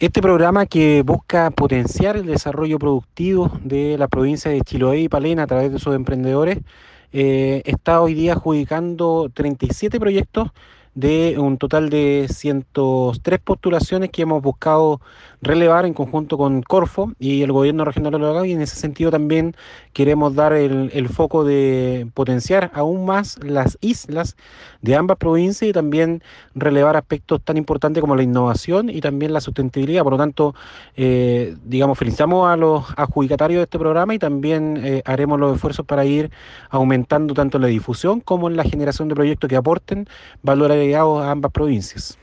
Este programa que busca potenciar el desarrollo productivo de la provincia de Chiloé y Palena a través de sus emprendedores, eh, está hoy día adjudicando 37 proyectos de un total de 103 postulaciones que hemos buscado relevar en conjunto con Corfo y el gobierno regional de local y en ese sentido también queremos dar el, el, foco de potenciar aún más las islas de ambas provincias y también relevar aspectos tan importantes como la innovación y también la sustentabilidad. Por lo tanto, eh, digamos, felicitamos a los adjudicatarios de este programa y también eh, haremos los esfuerzos para ir aumentando tanto la difusión como en la generación de proyectos que aporten valor agregado a ambas provincias.